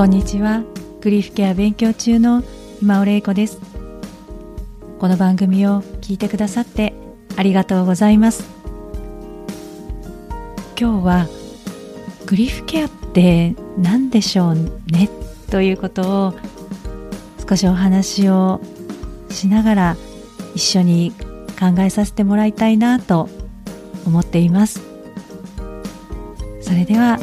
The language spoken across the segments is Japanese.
こんにちは。グリーフケア勉強中の今尾玲子です。この番組を聞いてくださってありがとうございます。今日はグリーフケアって何でしょうね？ということを少しお話をしながら一緒に考えさせてもらいたいなと思っています。それでは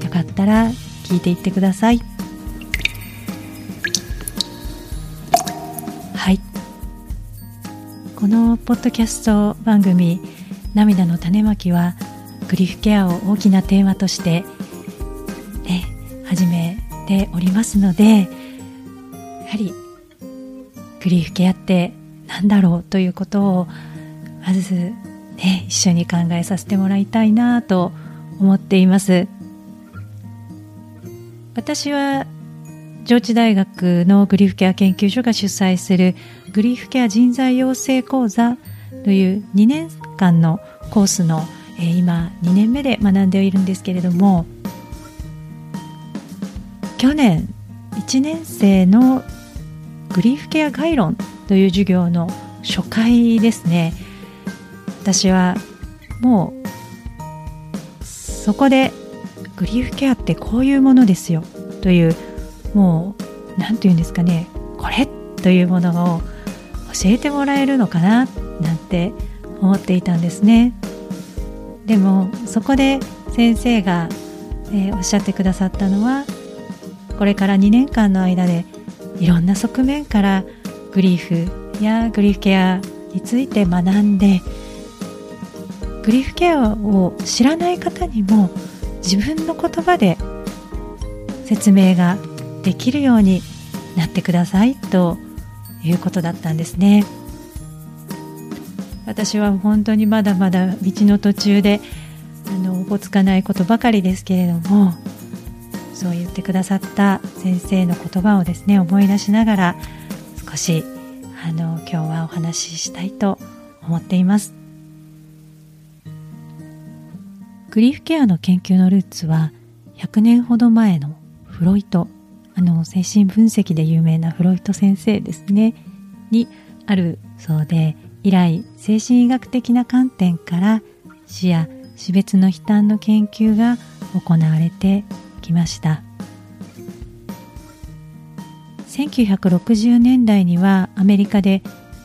よかったら聞いていってください。はい。このポッドキャスト番組「涙の種まき」はグリフケアを大きなテーマとしてね始めておりますのでやはりグリーフケアって何だろうということをまずね一緒に考えさせてもらいたいなと思っています。私は上智大学のグリーフケア研究所が主催するグリーフケア人材養成講座という2年間のコースの、今2年目で学んでいるんですけれども去年1年生のグリーフケア概論という授業の初回ですね。私はもうそこでグリーフケアってこういうものですよ。というもう何て言うんですかね。これというものを教えてもらえるのかななんて思っていたんですね。でもそこで先生が、えー、おっしゃってくださったのはこれから2年間の間でいろんな側面からグリーフやグリーフケアについて学んでグリーフケアを知らない方にも自分の言葉で説明ができるようになってくださいということだったんですね。私は本当にまだまだ道の途中であのおぼつかないことばかりですけれどもそう言ってくださった先生の言葉をですね思い出しながら少しあの今日はお話ししたいと思っています。グリーフケアの研究のルーツは100年ほど前のフロイトあの精神分析で有名なフロイト先生ですね。にあるそうで以来精神医学的な観点から死や死別の悲嘆の研究が行われてきました。1960年代にはアメリカで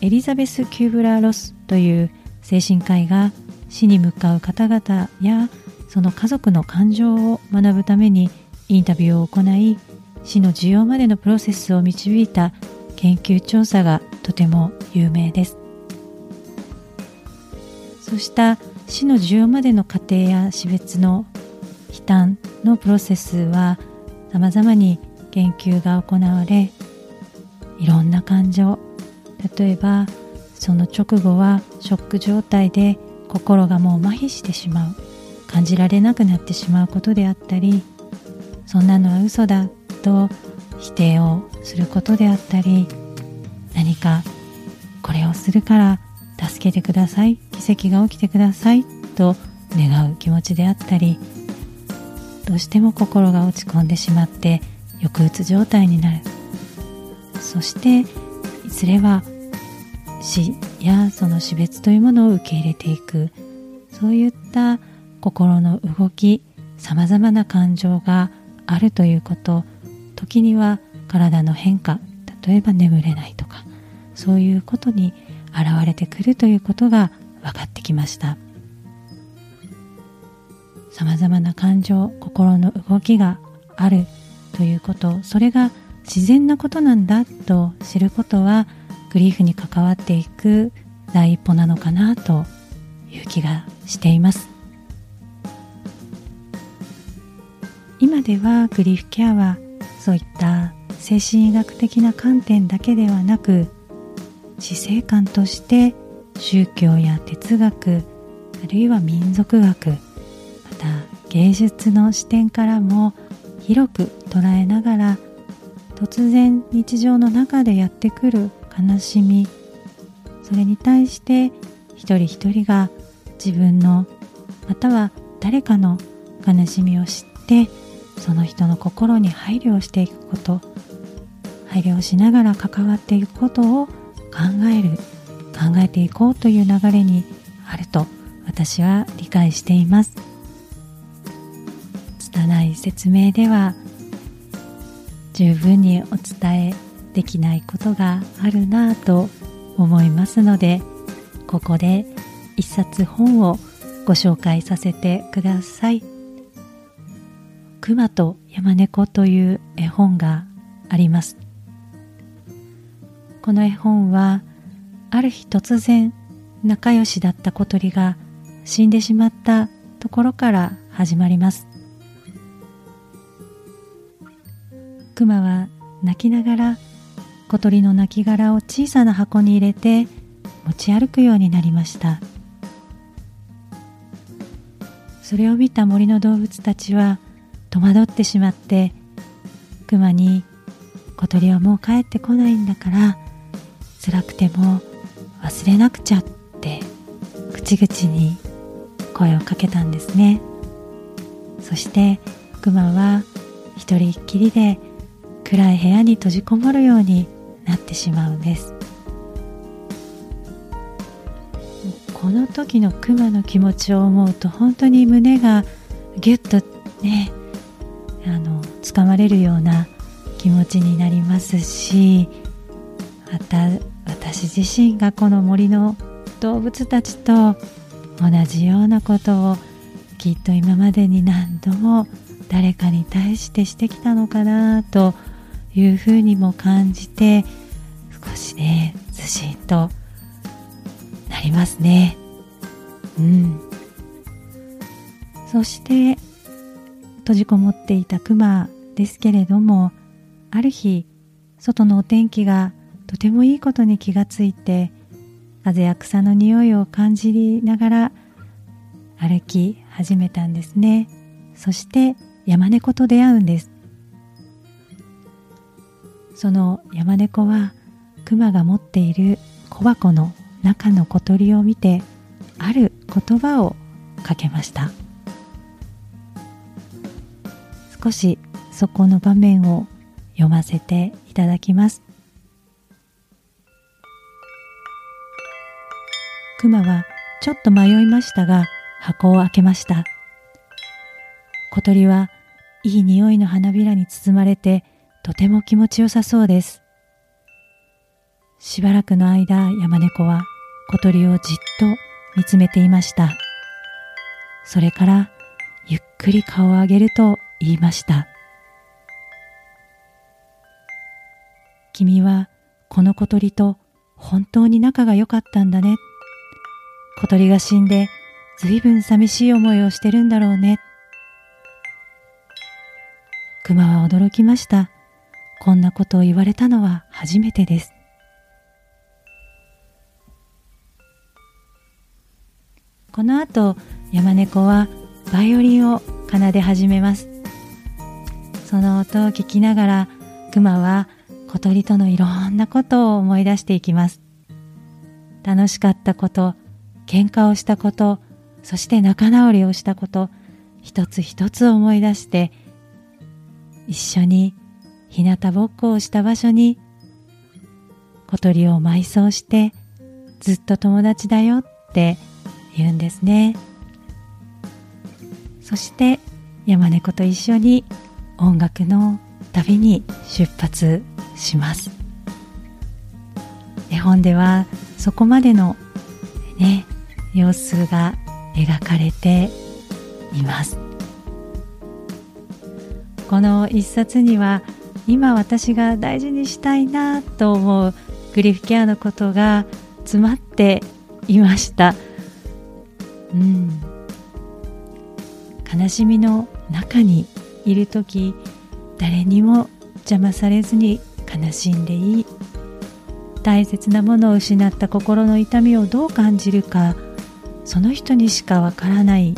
エリザベス・キューブラー・ロスという精神科医が死に向かう方々やその家族の感情を学ぶためにインタビューを行い死の受容までのプロセスを導いた研究調査がとても有名です。そうした死の需要までの過程や死別の悲嘆のプロセスは様々に研究が行われいろんな感情例えばその直後はショック状態で心がもう麻痺してしまう。感じられなくなってしまうことであったりそんなのは嘘だと否定をすることであったり何かこれをするから助けてください奇跡が起きてくださいと願う気持ちであったりどうしても心が落ち込んでしまって抑うつ状態になる。そしていずれは死。やその死別というものを受け入れていく。そういった心の動きさまざまな感情があるということ。時には体の変化例えば眠れないとかそういうことに現れてくるということが分かってきました。さまざまな感情心の動きがあるということ。それが自然なことなんだと知ることはグリーフに関わっていく第一歩なのかなという気がしています。今ではグリーフケアはそういった精神医学的な観点だけではなく死生観として宗教や哲学あるいは民族学また芸術の視点からも広く捉えながら突然日常の中でやってくる悲しみ。それに対して一人一人が自分のまたは誰かの悲しみを知ってその人の心に配慮をしていくこと配慮をしながら関わっていくことを考える考えていこうという流れにあると私は理解しています。拙い説明では十分にお伝えできないことがあるなぁと思いますのでここで一冊本をご紹介させてください。熊と山猫という絵本があります。この絵本はある日突然仲良しだった小鳥が死んでしまったところから始まります。熊は泣きながら小鳥の亡骸を小さな箱に入れて持ち歩くようになりました。それを見た森の動物たちは戸惑ってしまって熊に小鳥はもう帰ってこないんだから辛くても忘れなくちゃって口々に声をかけたんですね。そして熊は一人っきりで暗い部屋に閉じこもるようになってしまうんです。この時のクマの気持ちを思うと本当に胸がギュッとねあの掴まれるような気持ちになりますしまた私自身がこの森の動物たちと同じようなことをきっと今までに何度も誰かに対してしてきたのかなというふうにも感じて少しねずしんとなりますね。うん。そして閉じこもっていたクマですけれどもある日外のお天気がとてもいいことに気がついて風や草の匂いを感じながら歩き始めたんですね。そして山猫と出会うんです。その山猫は熊が持っている小箱の中の小鳥を見てある言葉をかけました。少しそこの場面を読ませていただきます。熊はちょっと迷いましたが箱を開けました。小鳥はいい匂いの花びらに包まれてとても気持ちよさそうです。しばらくの間、山猫は小鳥をじっと見つめていました。それから、ゆっくり顔を上げると言いました。君はこの小鳥と本当に仲が良かったんだね。小鳥が死んで随分寂しい思いをしてるんだろうね。熊は驚きました。こんなことを言われたのは初めてです。この後、山猫はバイオリンを奏で始めます。その音を聞きながら、熊は小鳥とのいろんなことを思い出していきます。楽しかったこと、喧嘩をしたこと、そして仲直りをしたこと、一つ一つ思い出して、一緒に日向ぼっこをした場所に小鳥を埋葬してずっと友達だよって言うんですね。そして山猫と一緒に音楽の旅に出発します。絵本ではそこまでのね様子が描かれています。この一冊には今私が大事にしたいなと思うグリフケアのことが詰まっていました。うん。悲しみの中にいる時誰にも邪魔されずに悲しんでいい。大切なものを失った心の痛みをどう感じるかその人にしかわからない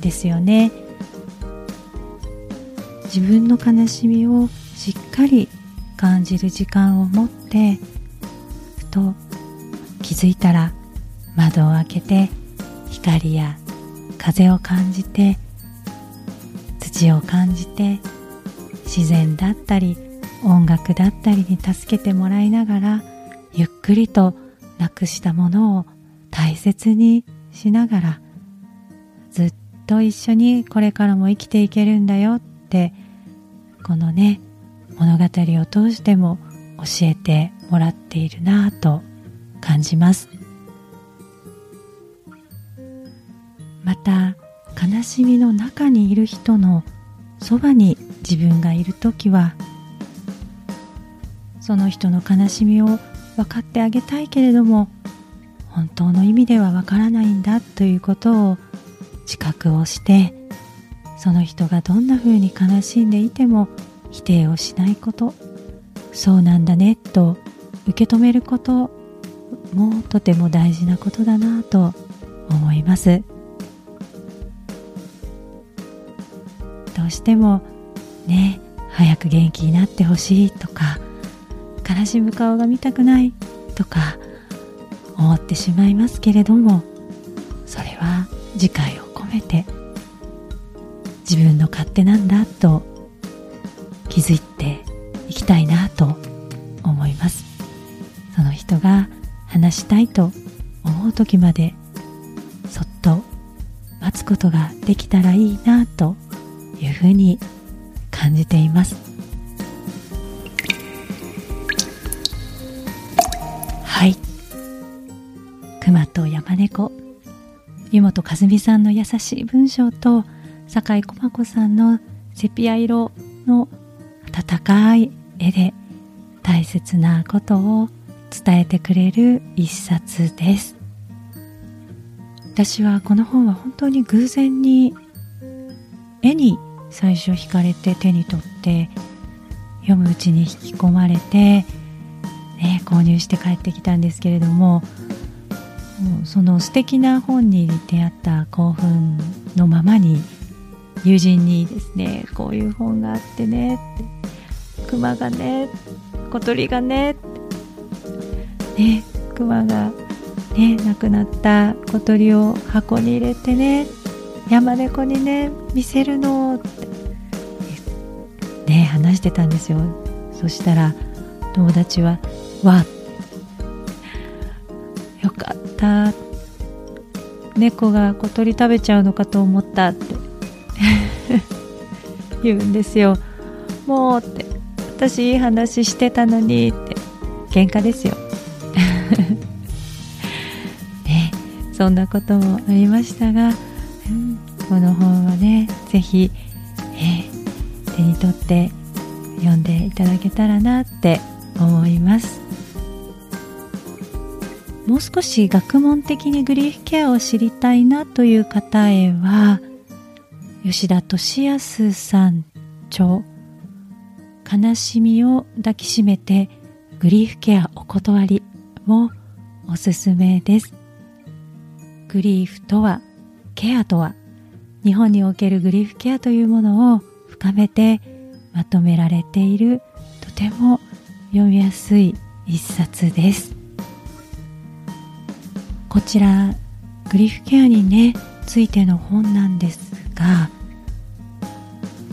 ですよね。自分の悲しみをしっかり感じる時間を持ってふと気づいたら窓を開けて光や風を感じて土を感じて自然だったり音楽だったりに助けてもらいながらゆっくりとなくしたものを大切にしながらずっと一緒にこれからも生きていけるんだよってこのね物語を通しても教えてもらっているなぁと感じます。また悲しみの中にいる人のそばに自分がいる時はその人の悲しみを分かってあげたいけれども本当の意味では分からないんだということを自覚をしてその人がどんな風に悲しんでいても否定をしないこと。そうなんだねと受け止めることもとても大事なことだなと思います。どうしてもね早く元気になってほしいとか悲しむ顔が見たくないとか思ってしまいますけれどもそれは次回を込めて自分の勝手なんだと気づいていきたいなと思います。その人が話したいと思う時までそっと待つことができたらいいなというふうに感じています。はい。熊と山猫。湯本和美さんの優しい文章と酒井駒子さんのセピア色の温かい絵で大切なことを伝えてくれる一冊です。私はこの本は本当に偶然に絵に最初惹かれて手に取って読むうちに引き込まれて、ね、購入して帰ってきたんですけれどもその素敵な本に出会った興奮のままに友人にですねこういう本があってねって熊がね小鳥がねね熊がね亡くなった小鳥を箱に入れてね山猫にね見せるのってね話してたんですよ。そしたら友達は「わよかった猫が小鳥食べちゃうのかと思った」って 言うんですよ。もうって私いい話してたのにって喧嘩ですよ。ねそんなこともありましたが、この本はね是非、えー、手に取って読んでいただけたらなって思います。もう少し学問的にグリーフケアを知りたいなという方へは吉田俊康さん著悲しみを抱きしめてグリーフケアお断りもおすすめです。グリーフとはケアとは日本におけるグリーフケアというものを深めてまとめられているとても読みやすい一冊です。こちらグリーフケアにねついての本なんですが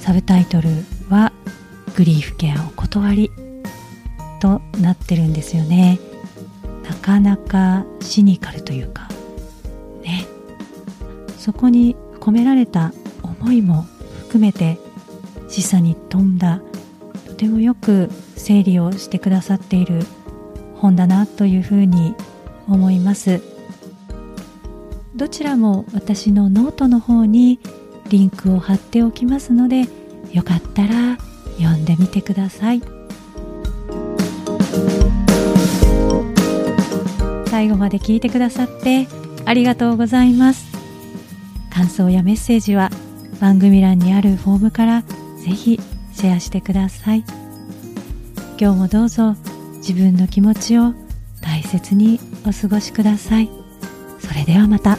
サブタイトルは「グリーフケアお断り」となってるんですよね。なかなかシニカルというかね。そこに込められた思いも含めて示唆に富んだとてもよく整理をしてくださっている本だなというふうに思います。どちらも私のノートの方にリンクを貼っておきますのでよかったら読んでみてください。最後まで聞いてくださってありがとうございます。感想やメッセージは番組欄にあるフォームからぜひシェアしてください。今日もどうぞ自分の気持ちを大切にお過ごしください。それではまた。